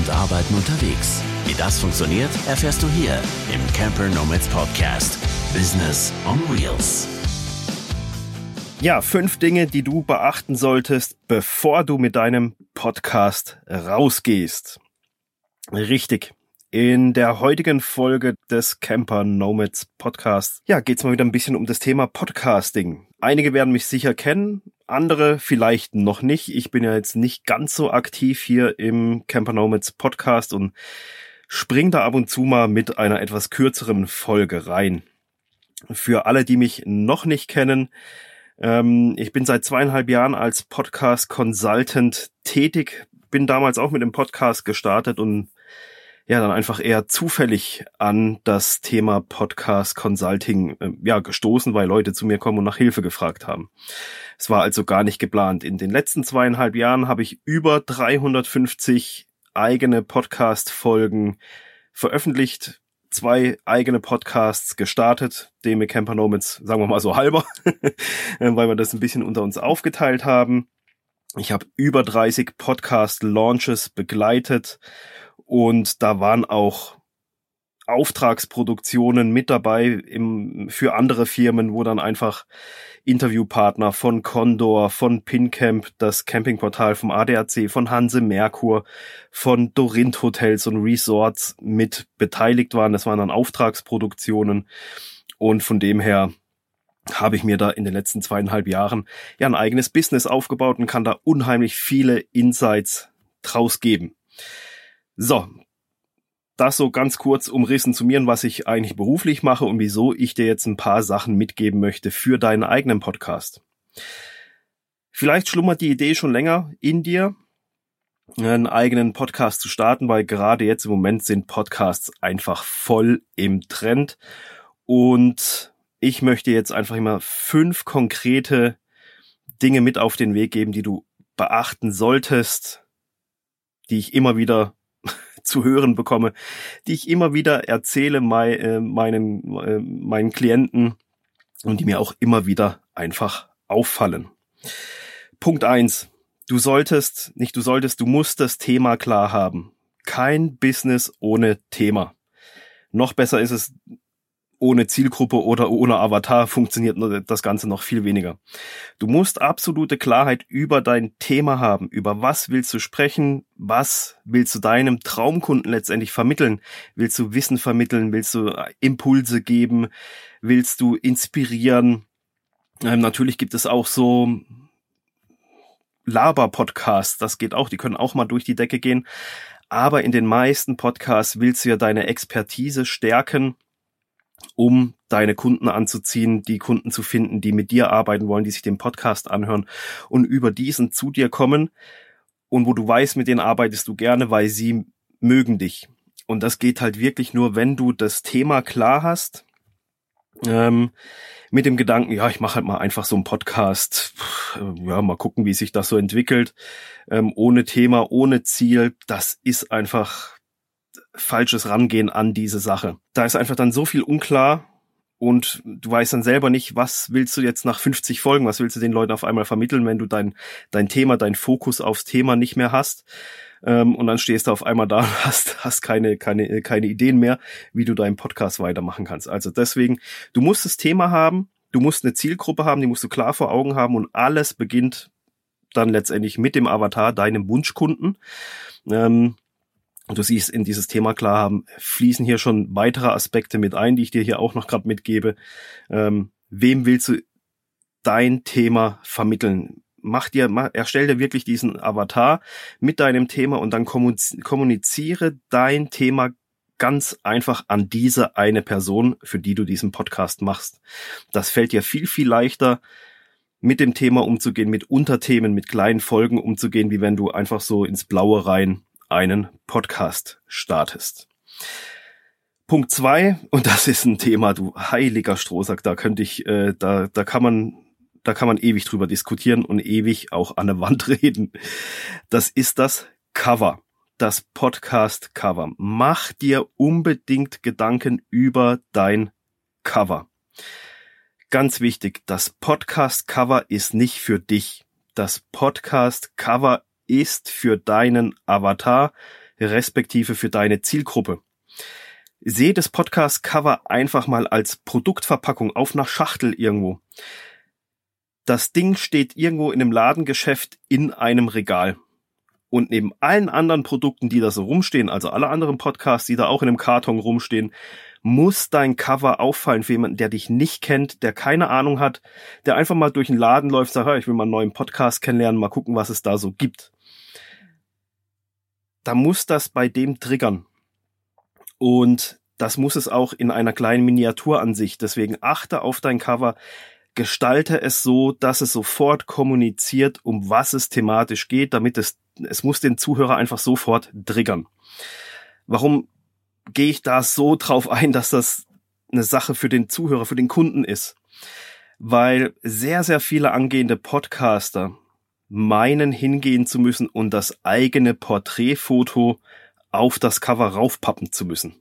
und Arbeiten unterwegs. Wie das funktioniert, erfährst du hier im Camper Nomads Podcast. Business on Wheels. Ja, fünf Dinge, die du beachten solltest, bevor du mit deinem Podcast rausgehst. Richtig. In der heutigen Folge des Camper Nomads Podcasts, ja, geht's mal wieder ein bisschen um das Thema Podcasting. Einige werden mich sicher kennen, andere vielleicht noch nicht. Ich bin ja jetzt nicht ganz so aktiv hier im Camper Nomads Podcast und spring da ab und zu mal mit einer etwas kürzeren Folge rein. Für alle, die mich noch nicht kennen, ähm, ich bin seit zweieinhalb Jahren als Podcast Consultant tätig, bin damals auch mit dem Podcast gestartet und ja dann einfach eher zufällig an das Thema Podcast Consulting äh, ja gestoßen, weil Leute zu mir kommen und nach Hilfe gefragt haben. Es war also gar nicht geplant. In den letzten zweieinhalb Jahren habe ich über 350 eigene Podcast-Folgen veröffentlicht, zwei eigene Podcasts gestartet, Deme Camper Nomads, sagen wir mal so halber, weil wir das ein bisschen unter uns aufgeteilt haben. Ich habe über 30 Podcast-Launches begleitet und da waren auch Auftragsproduktionen mit dabei im, für andere Firmen, wo dann einfach Interviewpartner von Condor, von Pincamp, das Campingportal vom ADAC, von Hanse Merkur, von Dorint Hotels und Resorts mit beteiligt waren. Das waren dann Auftragsproduktionen und von dem her habe ich mir da in den letzten zweieinhalb Jahren ja ein eigenes Business aufgebaut und kann da unheimlich viele Insights draus geben. So, das so ganz kurz umrissen zu mir, was ich eigentlich beruflich mache und wieso ich dir jetzt ein paar Sachen mitgeben möchte für deinen eigenen Podcast. Vielleicht schlummert die Idee schon länger in dir, einen eigenen Podcast zu starten, weil gerade jetzt im Moment sind Podcasts einfach voll im Trend. Und ich möchte jetzt einfach immer fünf konkrete Dinge mit auf den Weg geben, die du beachten solltest, die ich immer wieder zu hören bekomme, die ich immer wieder erzähle mei, äh, meinen, äh, meinen Klienten und die mir auch immer wieder einfach auffallen. Punkt eins: Du solltest, nicht du solltest, du musst das Thema klar haben. Kein Business ohne Thema. Noch besser ist es, ohne Zielgruppe oder ohne Avatar funktioniert das Ganze noch viel weniger. Du musst absolute Klarheit über dein Thema haben, über was willst du sprechen, was willst du deinem Traumkunden letztendlich vermitteln, willst du Wissen vermitteln, willst du Impulse geben, willst du inspirieren. Ähm, natürlich gibt es auch so Laber-Podcasts, das geht auch, die können auch mal durch die Decke gehen. Aber in den meisten Podcasts willst du ja deine Expertise stärken um deine Kunden anzuziehen, die Kunden zu finden, die mit dir arbeiten wollen, die sich den Podcast anhören und über diesen zu dir kommen. Und wo du weißt, mit denen arbeitest du gerne, weil sie mögen dich. Und das geht halt wirklich nur, wenn du das Thema klar hast, ähm, mit dem Gedanken, ja, ich mache halt mal einfach so einen Podcast, ja, mal gucken, wie sich das so entwickelt, ähm, ohne Thema, ohne Ziel, das ist einfach falsches Rangehen an diese Sache. Da ist einfach dann so viel unklar und du weißt dann selber nicht, was willst du jetzt nach 50 Folgen, was willst du den Leuten auf einmal vermitteln, wenn du dein, dein Thema, dein Fokus aufs Thema nicht mehr hast. Ähm, und dann stehst du auf einmal da und hast, hast keine, keine, keine Ideen mehr, wie du deinen Podcast weitermachen kannst. Also deswegen, du musst das Thema haben, du musst eine Zielgruppe haben, die musst du klar vor Augen haben und alles beginnt dann letztendlich mit dem Avatar, deinem Wunschkunden. Ähm, und du siehst, in dieses Thema klar haben, fließen hier schon weitere Aspekte mit ein, die ich dir hier auch noch gerade mitgebe. Ähm, wem willst du dein Thema vermitteln? Mach dir, mach, erstell dir wirklich diesen Avatar mit deinem Thema und dann kommuniziere dein Thema ganz einfach an diese eine Person, für die du diesen Podcast machst. Das fällt dir viel, viel leichter, mit dem Thema umzugehen, mit Unterthemen, mit kleinen Folgen umzugehen, wie wenn du einfach so ins Blaue rein einen Podcast startest. Punkt zwei, und das ist ein Thema, du heiliger Strohsack, da könnte ich, äh, da, da kann man, da kann man ewig drüber diskutieren und ewig auch an der Wand reden. Das ist das Cover, das Podcast-Cover. Mach dir unbedingt Gedanken über dein Cover. Ganz wichtig, das Podcast-Cover ist nicht für dich. Das Podcast-Cover ist für deinen Avatar, respektive für deine Zielgruppe. Sehe das Podcast-Cover einfach mal als Produktverpackung auf einer Schachtel irgendwo. Das Ding steht irgendwo in einem Ladengeschäft in einem Regal. Und neben allen anderen Produkten, die da so rumstehen, also alle anderen Podcasts, die da auch in einem Karton rumstehen, muss dein Cover auffallen für jemanden, der dich nicht kennt, der keine Ahnung hat, der einfach mal durch den Laden läuft, sagt, ich will mal einen neuen Podcast kennenlernen, mal gucken, was es da so gibt. Da muss das bei dem triggern. Und das muss es auch in einer kleinen Miniaturansicht. Deswegen achte auf dein Cover gestalte es so, dass es sofort kommuniziert, um was es thematisch geht, damit es, es muss den Zuhörer einfach sofort triggern. Warum gehe ich da so drauf ein, dass das eine Sache für den Zuhörer, für den Kunden ist? Weil sehr, sehr viele angehende Podcaster meinen hingehen zu müssen und das eigene Porträtfoto auf das Cover raufpappen zu müssen.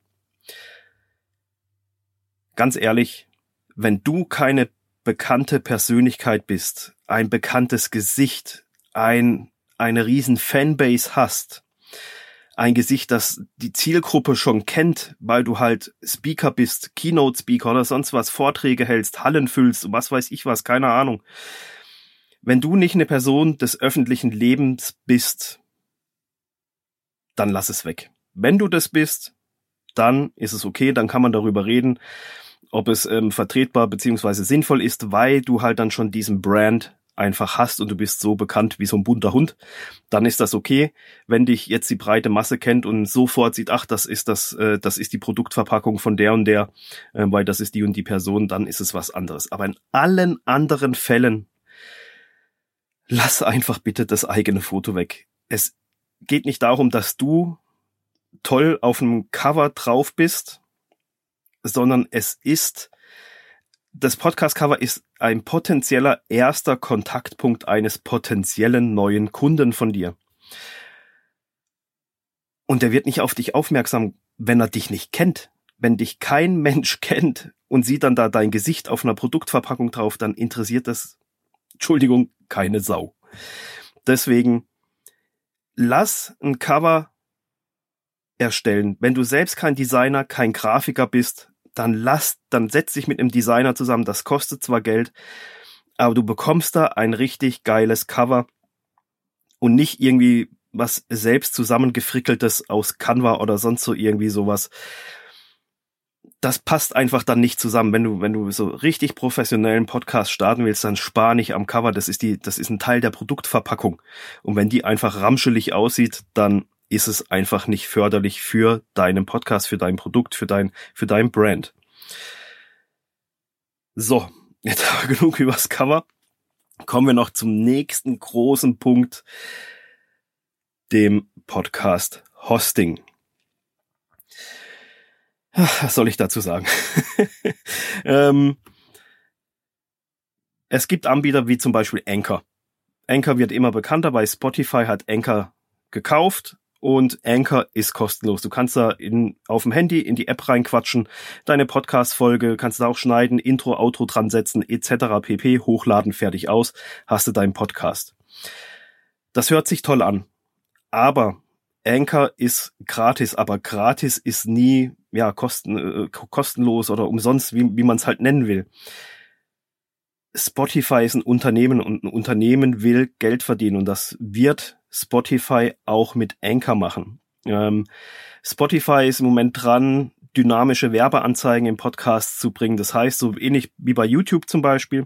Ganz ehrlich, wenn du keine bekannte Persönlichkeit bist, ein bekanntes Gesicht, ein, eine riesen Fanbase hast, ein Gesicht, das die Zielgruppe schon kennt, weil du halt Speaker bist, Keynote-Speaker oder sonst was, Vorträge hältst, Hallen füllst, was weiß ich was, keine Ahnung. Wenn du nicht eine Person des öffentlichen Lebens bist, dann lass es weg. Wenn du das bist, dann ist es okay, dann kann man darüber reden ob es ähm, vertretbar beziehungsweise sinnvoll ist, weil du halt dann schon diesen Brand einfach hast und du bist so bekannt wie so ein bunter Hund, dann ist das okay. Wenn dich jetzt die breite Masse kennt und sofort sieht, ach, das ist das, äh, das ist die Produktverpackung von der und der, äh, weil das ist die und die Person, dann ist es was anderes. Aber in allen anderen Fällen lass einfach bitte das eigene Foto weg. Es geht nicht darum, dass du toll auf dem Cover drauf bist sondern es ist, das Podcast-Cover ist ein potenzieller erster Kontaktpunkt eines potenziellen neuen Kunden von dir. Und der wird nicht auf dich aufmerksam, wenn er dich nicht kennt. Wenn dich kein Mensch kennt und sieht dann da dein Gesicht auf einer Produktverpackung drauf, dann interessiert das, Entschuldigung, keine Sau. Deswegen lass ein Cover erstellen. Wenn du selbst kein Designer, kein Grafiker bist, dann lass, dann setz dich mit einem Designer zusammen. Das kostet zwar Geld, aber du bekommst da ein richtig geiles Cover und nicht irgendwie was selbst zusammengefrickeltes aus Canva oder sonst so irgendwie sowas. Das passt einfach dann nicht zusammen. Wenn du, wenn du so richtig professionellen Podcast starten willst, dann spar nicht am Cover. Das ist die, das ist ein Teil der Produktverpackung. Und wenn die einfach ramschelig aussieht, dann ist es einfach nicht förderlich für deinen Podcast, für dein Produkt, für dein, für dein Brand. So, jetzt haben wir genug übers Cover. Kommen wir noch zum nächsten großen Punkt, dem Podcast Hosting. Was soll ich dazu sagen? ähm, es gibt Anbieter wie zum Beispiel Anchor. Anchor wird immer bekannter, weil Spotify hat Anchor gekauft und Anchor ist kostenlos. Du kannst da in, auf dem Handy in die App reinquatschen, deine Podcast-Folge, kannst da auch schneiden, Intro, Outro dran setzen, etc. pp. Hochladen, fertig aus, hast du deinen Podcast. Das hört sich toll an. Aber Anchor ist gratis, aber gratis ist nie ja kosten, äh, kostenlos oder umsonst, wie, wie man es halt nennen will. Spotify ist ein Unternehmen und ein Unternehmen will Geld verdienen und das wird Spotify auch mit Anchor machen. Ähm, Spotify ist im Moment dran, dynamische Werbeanzeigen im Podcast zu bringen. Das heißt, so ähnlich wie bei YouTube zum Beispiel,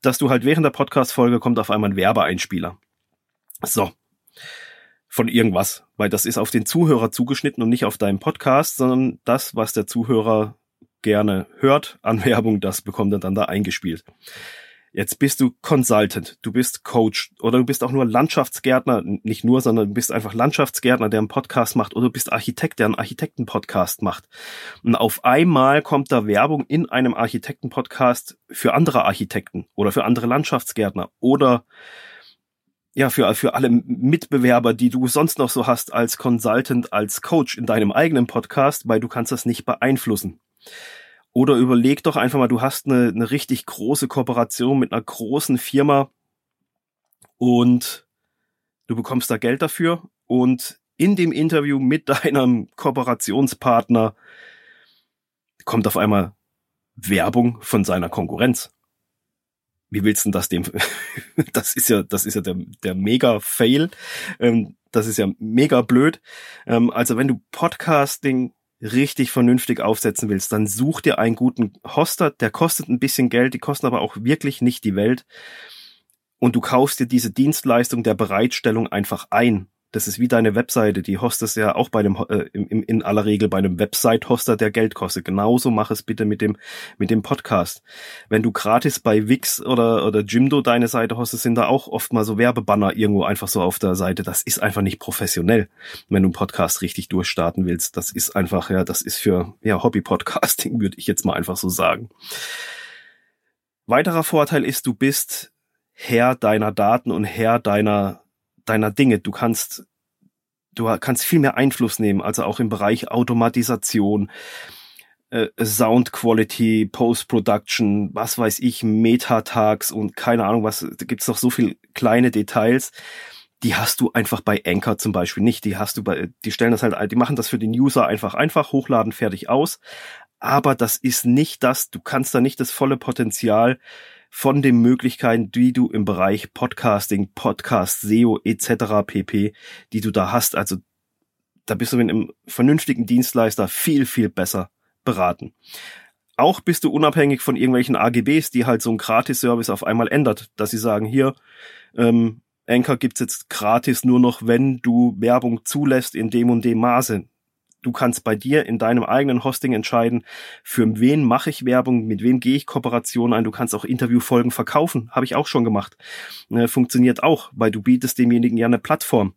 dass du halt während der Podcast-Folge kommt auf einmal ein Werbeeinspieler. So. Von irgendwas. Weil das ist auf den Zuhörer zugeschnitten und nicht auf deinen Podcast, sondern das, was der Zuhörer gerne hört an Werbung, das bekommt er dann da eingespielt. Jetzt bist du Consultant, du bist Coach oder du bist auch nur Landschaftsgärtner, nicht nur, sondern du bist einfach Landschaftsgärtner, der einen Podcast macht oder du bist Architekt, der einen Architektenpodcast macht. Und auf einmal kommt da Werbung in einem Architektenpodcast für andere Architekten oder für andere Landschaftsgärtner oder ja, für, für alle Mitbewerber, die du sonst noch so hast als Consultant, als Coach in deinem eigenen Podcast, weil du kannst das nicht beeinflussen. Oder überleg doch einfach mal, du hast eine, eine richtig große Kooperation mit einer großen Firma und du bekommst da Geld dafür und in dem Interview mit deinem Kooperationspartner kommt auf einmal Werbung von seiner Konkurrenz. Wie willst du das dem? das ist ja, das ist ja der, der Mega-Fail. Ähm, das ist ja mega blöd. Ähm, also wenn du Podcasting richtig vernünftig aufsetzen willst, dann such dir einen guten Hoster, der kostet ein bisschen Geld, die kosten aber auch wirklich nicht die Welt. Und du kaufst dir diese Dienstleistung der Bereitstellung einfach ein. Das ist wie deine Webseite, die hostest ja auch bei dem äh, in, in aller Regel bei einem Website-Hoster, der Geld kostet. Genauso mach es bitte mit dem mit dem Podcast. Wenn du gratis bei Wix oder oder Jimdo deine Seite hostest, sind da auch oft mal so Werbebanner irgendwo einfach so auf der Seite. Das ist einfach nicht professionell, wenn du einen Podcast richtig durchstarten willst. Das ist einfach ja, das ist für ja Hobby-Podcasting würde ich jetzt mal einfach so sagen. Weiterer Vorteil ist, du bist Herr deiner Daten und Herr deiner deiner Dinge. Du kannst, du kannst viel mehr Einfluss nehmen, also auch im Bereich Automatisation, äh, Sound Quality, Post-Production, was weiß ich, Metatags und keine Ahnung was, da gibt's noch so viel kleine Details. Die hast du einfach bei Anchor zum Beispiel nicht. Die hast du bei, die stellen das halt, die machen das für den User einfach einfach, hochladen, fertig aus. Aber das ist nicht das, du kannst da nicht das volle Potenzial von den Möglichkeiten, die du im Bereich Podcasting, Podcast, SEO etc. pp, die du da hast. Also da bist du mit einem vernünftigen Dienstleister viel, viel besser beraten. Auch bist du unabhängig von irgendwelchen AGBs, die halt so ein Gratis-Service auf einmal ändert, dass sie sagen, hier, ähm, Anchor gibt's jetzt gratis nur noch, wenn du Werbung zulässt in dem und dem Maße. Du kannst bei dir in deinem eigenen Hosting entscheiden, für wen mache ich Werbung, mit wem gehe ich Kooperation ein. Du kannst auch Interviewfolgen verkaufen, habe ich auch schon gemacht. Äh, funktioniert auch, weil du bietest demjenigen ja eine Plattform.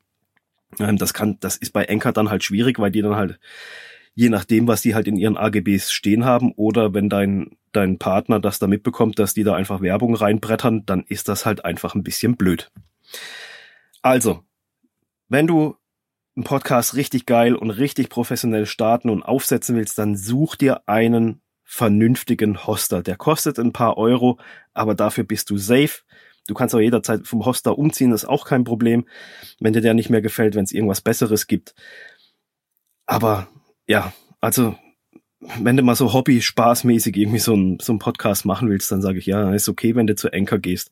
Ähm, das kann, das ist bei Anchor dann halt schwierig, weil die dann halt je nachdem, was die halt in ihren AGBs stehen haben oder wenn dein dein Partner das da mitbekommt, dass die da einfach Werbung reinbrettern, dann ist das halt einfach ein bisschen blöd. Also, wenn du einen Podcast richtig geil und richtig professionell starten und aufsetzen willst, dann such dir einen vernünftigen Hoster. Der kostet ein paar Euro, aber dafür bist du safe. Du kannst auch jederzeit vom Hoster umziehen, das ist auch kein Problem, wenn dir der nicht mehr gefällt, wenn es irgendwas Besseres gibt. Aber ja, also wenn du mal so Hobby spaßmäßig irgendwie so ein so Podcast machen willst, dann sage ich ja, ist okay, wenn du zu Anchor gehst,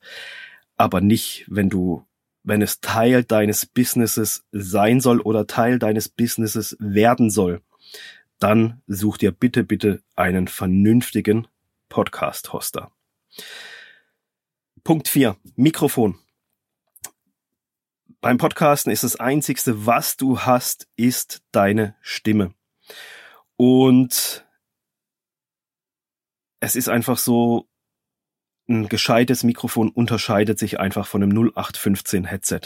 aber nicht, wenn du wenn es Teil deines Businesses sein soll oder Teil deines Businesses werden soll, dann such dir bitte, bitte einen vernünftigen Podcast-Hoster. Punkt 4. Mikrofon. Beim Podcasten ist das einzigste, was du hast, ist deine Stimme. Und es ist einfach so, ein gescheites Mikrofon unterscheidet sich einfach von einem 0815 Headset.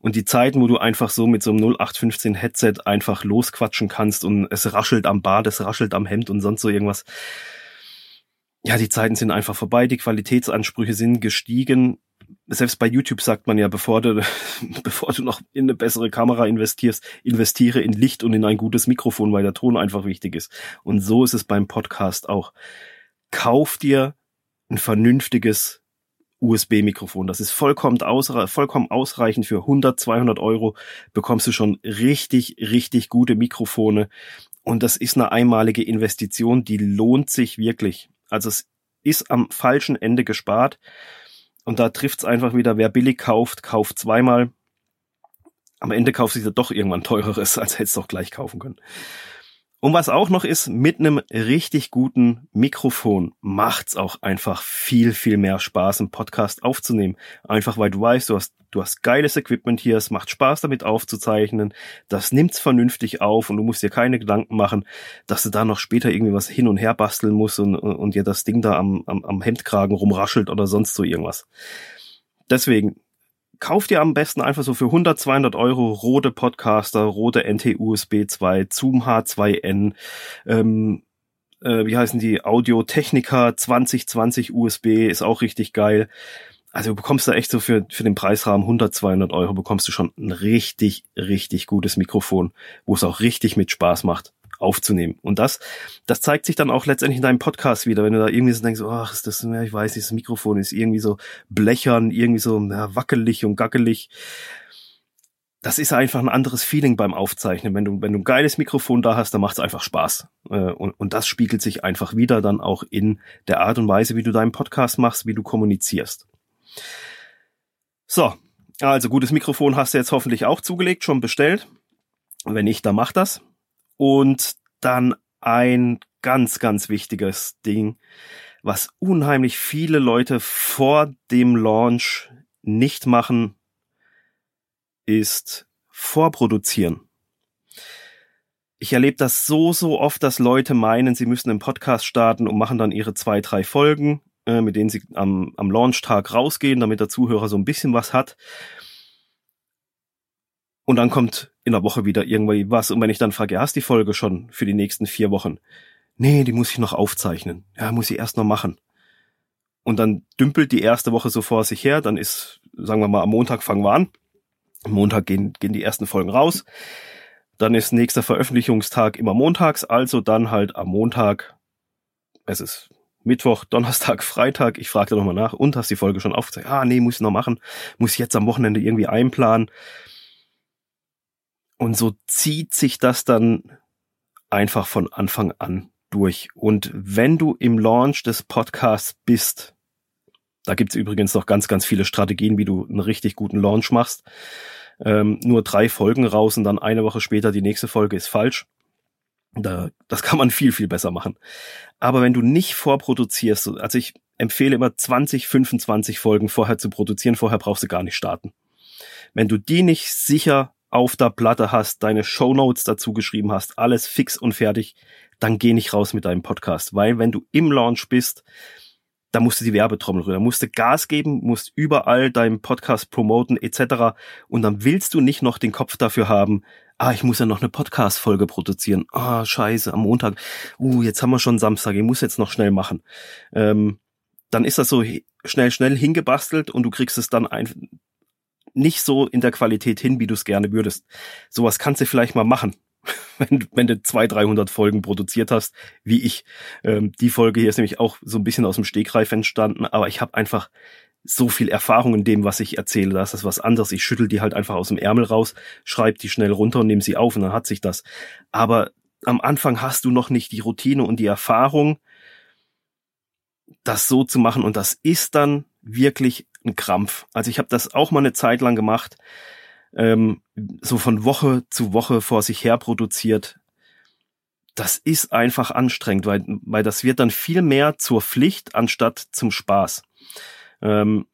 Und die Zeiten, wo du einfach so mit so einem 0815 Headset einfach losquatschen kannst und es raschelt am Bart, es raschelt am Hemd und sonst so irgendwas. Ja, die Zeiten sind einfach vorbei, die Qualitätsansprüche sind gestiegen. Selbst bei YouTube sagt man ja, bevor du, bevor du noch in eine bessere Kamera investierst, investiere in Licht und in ein gutes Mikrofon, weil der Ton einfach wichtig ist. Und so ist es beim Podcast auch. Kauf dir ein vernünftiges USB-Mikrofon. Das ist vollkommen, ausre vollkommen ausreichend für 100, 200 Euro bekommst du schon richtig, richtig gute Mikrofone. Und das ist eine einmalige Investition, die lohnt sich wirklich. Also es ist am falschen Ende gespart. Und da trifft's einfach wieder, wer billig kauft, kauft zweimal. Am Ende kauft sich ja doch irgendwann teureres, als hättest du doch gleich kaufen können. Und was auch noch ist, mit einem richtig guten Mikrofon macht's auch einfach viel, viel mehr Spaß, einen Podcast aufzunehmen. Einfach weil du weißt, du hast, du hast geiles Equipment hier, es macht Spaß damit aufzuzeichnen, das nimmt's vernünftig auf und du musst dir keine Gedanken machen, dass du da noch später irgendwie was hin und her basteln musst und, und dir das Ding da am, am, am Hemdkragen rumraschelt oder sonst so irgendwas. Deswegen, kauf dir am besten einfach so für 100, 200 Euro rote Podcaster, rote NT-USB 2, Zoom H2N, ähm, äh, wie heißen die, Audio Technica 2020 USB, ist auch richtig geil. Also du bekommst da echt so für, für den Preisrahmen 100, 200 Euro bekommst du schon ein richtig, richtig gutes Mikrofon, wo es auch richtig mit Spaß macht aufzunehmen. Und das, das zeigt sich dann auch letztendlich in deinem Podcast wieder, wenn du da irgendwie so denkst, ach, ist das, ich weiß, dieses Mikrofon ist irgendwie so blechern, irgendwie so ja, wackelig und gackelig. das ist einfach ein anderes Feeling beim Aufzeichnen. Wenn du, wenn du ein geiles Mikrofon da hast, dann macht es einfach Spaß. Äh, und, und das spiegelt sich einfach wieder dann auch in der Art und Weise, wie du deinen Podcast machst, wie du kommunizierst. So, also gutes Mikrofon hast du jetzt hoffentlich auch zugelegt, schon bestellt. Wenn nicht, dann mach das. Und dann ein ganz, ganz wichtiges Ding, was unheimlich viele Leute vor dem Launch nicht machen, ist vorproduzieren. Ich erlebe das so, so oft, dass Leute meinen, sie müssen einen Podcast starten und machen dann ihre zwei, drei Folgen, äh, mit denen sie am, am Launchtag rausgehen, damit der Zuhörer so ein bisschen was hat. Und dann kommt in der Woche wieder irgendwie was. Und wenn ich dann frage, hast die Folge schon für die nächsten vier Wochen? Nee, die muss ich noch aufzeichnen. Ja, muss ich erst noch machen. Und dann dümpelt die erste Woche so vor sich her. Dann ist, sagen wir mal, am Montag fangen wir an. Am Montag gehen, gehen die ersten Folgen raus. Dann ist nächster Veröffentlichungstag immer montags, also dann halt am Montag, es ist Mittwoch, Donnerstag, Freitag, ich fragte nochmal nach, und hast die Folge schon aufgezeigt? Ah, nee, muss ich noch machen, muss ich jetzt am Wochenende irgendwie einplanen. Und so zieht sich das dann einfach von Anfang an durch. Und wenn du im Launch des Podcasts bist, da gibt's übrigens noch ganz, ganz viele Strategien, wie du einen richtig guten Launch machst. Ähm, nur drei Folgen raus und dann eine Woche später die nächste Folge ist falsch. Da, das kann man viel, viel besser machen. Aber wenn du nicht vorproduzierst, also ich empfehle immer 20, 25 Folgen vorher zu produzieren, vorher brauchst du gar nicht starten. Wenn du die nicht sicher auf der Platte hast, deine Show Notes dazu geschrieben hast, alles fix und fertig, dann geh nicht raus mit deinem Podcast, weil wenn du im Launch bist, da musst du die Werbetrommel rühren, musst du Gas geben, musst überall deinen Podcast promoten etc. Und dann willst du nicht noch den Kopf dafür haben, ah, ich muss ja noch eine Podcast-Folge produzieren. Ah, scheiße, am Montag. Uh, jetzt haben wir schon Samstag, ich muss jetzt noch schnell machen. Ähm, dann ist das so schnell, schnell hingebastelt und du kriegst es dann ein, nicht so in der Qualität hin, wie du es gerne würdest. Sowas kannst du vielleicht mal machen wenn, wenn du zwei, 300 Folgen produziert hast, wie ich. Ähm, die Folge hier ist nämlich auch so ein bisschen aus dem Stegreif entstanden, aber ich habe einfach so viel Erfahrung in dem, was ich erzähle. Das ist was anderes. Ich schüttel die halt einfach aus dem Ärmel raus, schreib die schnell runter und nehme sie auf und dann hat sich das. Aber am Anfang hast du noch nicht die Routine und die Erfahrung, das so zu machen und das ist dann wirklich ein Krampf. Also ich habe das auch mal eine Zeit lang gemacht ähm, so von Woche zu Woche vor sich her produziert, das ist einfach anstrengend, weil, weil das wird dann viel mehr zur Pflicht anstatt zum Spaß. Ähm,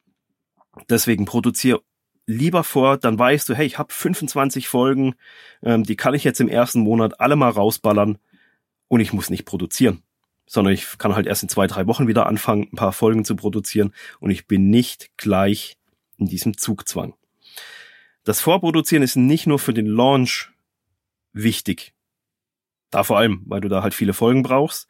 deswegen produziere lieber vor, dann weißt du, hey, ich habe 25 Folgen, ähm, die kann ich jetzt im ersten Monat alle mal rausballern und ich muss nicht produzieren, sondern ich kann halt erst in zwei, drei Wochen wieder anfangen, ein paar Folgen zu produzieren und ich bin nicht gleich in diesem Zugzwang. Das Vorproduzieren ist nicht nur für den Launch wichtig. Da vor allem, weil du da halt viele Folgen brauchst.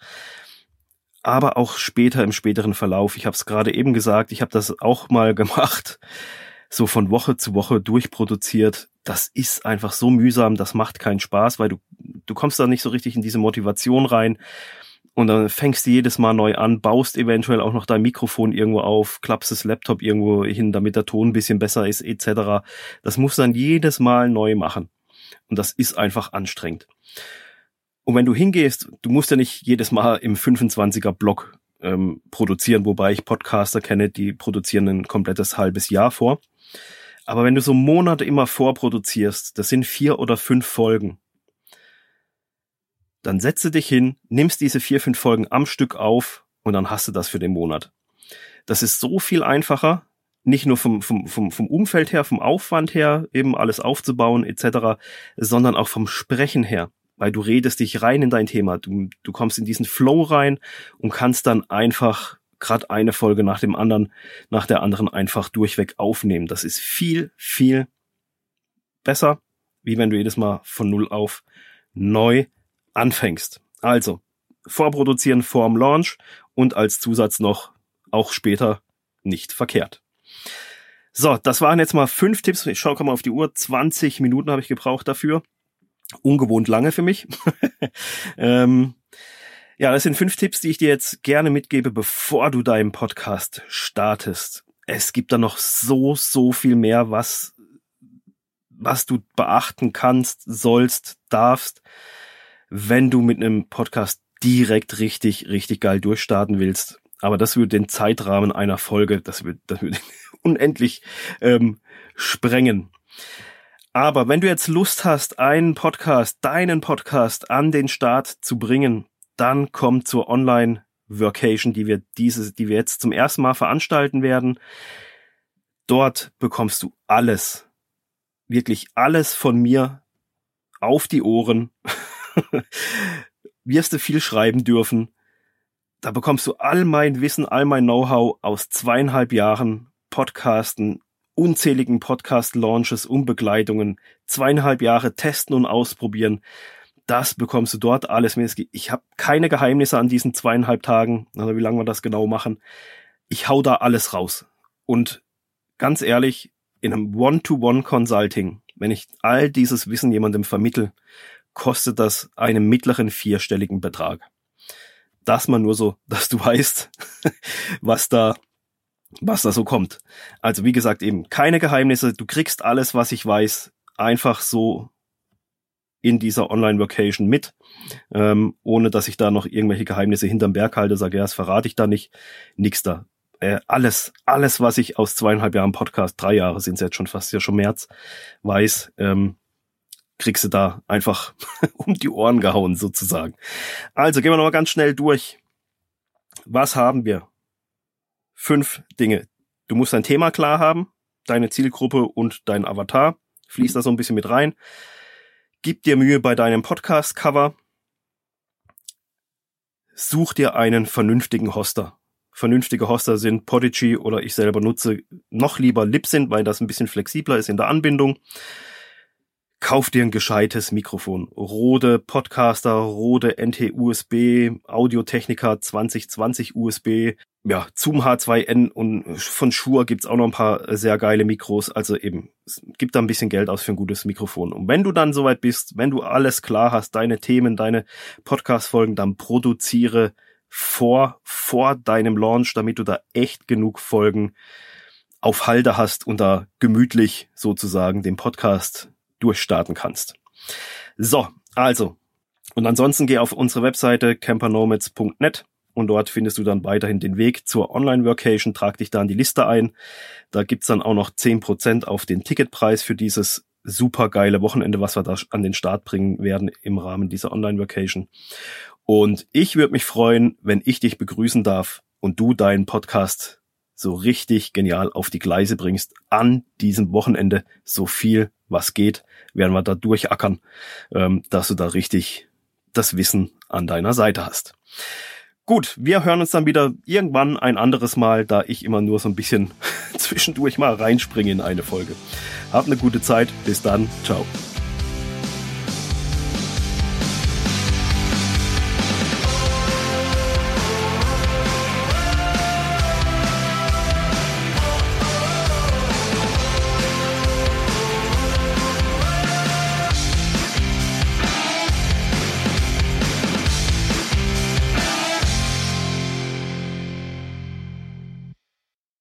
Aber auch später im späteren Verlauf. Ich habe es gerade eben gesagt, ich habe das auch mal gemacht, so von Woche zu Woche durchproduziert. Das ist einfach so mühsam, das macht keinen Spaß, weil du, du kommst da nicht so richtig in diese Motivation rein und dann fängst du jedes Mal neu an, baust eventuell auch noch dein Mikrofon irgendwo auf, klappst das Laptop irgendwo hin, damit der Ton ein bisschen besser ist, etc. Das musst du dann jedes Mal neu machen. Und das ist einfach anstrengend. Und wenn du hingehst, du musst ja nicht jedes Mal im 25er Block ähm, produzieren, wobei ich Podcaster kenne, die produzieren ein komplettes halbes Jahr vor. Aber wenn du so Monate immer vorproduzierst, das sind vier oder fünf Folgen, dann setze dich hin, nimmst diese vier, fünf Folgen am Stück auf und dann hast du das für den Monat. Das ist so viel einfacher, nicht nur vom, vom, vom, vom Umfeld her, vom Aufwand her, eben alles aufzubauen etc., sondern auch vom Sprechen her, weil du redest dich rein in dein Thema, du, du kommst in diesen Flow rein und kannst dann einfach gerade eine Folge nach dem anderen, nach der anderen einfach durchweg aufnehmen. Das ist viel, viel besser, wie wenn du jedes Mal von Null auf neu anfängst. Also, vorproduzieren vorm Launch und als Zusatz noch auch später nicht verkehrt. So, das waren jetzt mal fünf Tipps. Ich schaue mal auf die Uhr. 20 Minuten habe ich gebraucht dafür. Ungewohnt lange für mich. ähm, ja, das sind fünf Tipps, die ich dir jetzt gerne mitgebe, bevor du deinen Podcast startest. Es gibt da noch so, so viel mehr, was was du beachten kannst, sollst, darfst, wenn du mit einem Podcast direkt richtig, richtig geil durchstarten willst. Aber das würde den Zeitrahmen einer Folge, das würde, das würde unendlich ähm, sprengen. Aber wenn du jetzt Lust hast, einen Podcast, deinen Podcast an den Start zu bringen, dann komm zur Online Workation, die wir diese, die wir jetzt zum ersten Mal veranstalten werden. Dort bekommst du alles, wirklich alles von mir auf die Ohren. Wirst du viel schreiben dürfen. Da bekommst du all mein Wissen, all mein Know-how aus zweieinhalb Jahren Podcasten, unzähligen Podcast-Launches und Begleitungen, zweieinhalb Jahre testen und ausprobieren das bekommst du dort alles. Ich habe keine Geheimnisse an diesen zweieinhalb Tagen, also wie lange wir das genau machen. Ich hau da alles raus. Und ganz ehrlich, in einem One-to-One-Consulting, wenn ich all dieses Wissen jemandem vermittel, kostet das einen mittleren vierstelligen Betrag. Das mal nur so, dass du weißt, was da was da so kommt. Also wie gesagt eben keine Geheimnisse, du kriegst alles, was ich weiß, einfach so in dieser Online-Vacation mit, ähm, ohne dass ich da noch irgendwelche Geheimnisse hinterm Berg halte, sage, ja, das verrate ich da nicht. Nix da. Äh, alles, alles, was ich aus zweieinhalb Jahren Podcast, drei Jahre sind es jetzt schon fast ja schon März, weiß, ähm, kriegst du da einfach um die Ohren gehauen sozusagen. Also gehen wir nochmal ganz schnell durch. Was haben wir? Fünf Dinge. Du musst dein Thema klar haben, deine Zielgruppe und dein Avatar. Fließt da so ein bisschen mit rein. Gib dir Mühe bei deinem Podcast-Cover. Such dir einen vernünftigen Hoster. Vernünftige Hoster sind Podigy oder ich selber nutze noch lieber Libsyn, weil das ein bisschen flexibler ist in der Anbindung. Kauf dir ein gescheites Mikrofon. Rode Podcaster, Rode NT-USB, Audiotechnica 2020 USB, ja, Zoom H2N und von Shure gibt's auch noch ein paar sehr geile Mikros. Also eben, es gibt da ein bisschen Geld aus für ein gutes Mikrofon. Und wenn du dann soweit bist, wenn du alles klar hast, deine Themen, deine Podcast-Folgen, dann produziere vor, vor deinem Launch, damit du da echt genug Folgen auf Halde hast und da gemütlich sozusagen den Podcast durchstarten kannst. So, also. Und ansonsten geh auf unsere Webseite campernomads.net und dort findest du dann weiterhin den Weg zur Online-Workation. Trag dich da in die Liste ein. Da gibt's dann auch noch zehn Prozent auf den Ticketpreis für dieses super geile Wochenende, was wir da an den Start bringen werden im Rahmen dieser Online-Workation. Und ich würde mich freuen, wenn ich dich begrüßen darf und du deinen Podcast so richtig genial auf die Gleise bringst an diesem Wochenende. So viel, was geht, werden wir da durchackern, ähm, dass du da richtig das Wissen an deiner Seite hast. Gut, wir hören uns dann wieder irgendwann ein anderes Mal, da ich immer nur so ein bisschen zwischendurch mal reinspringe in eine Folge. Habt eine gute Zeit. Bis dann. Ciao.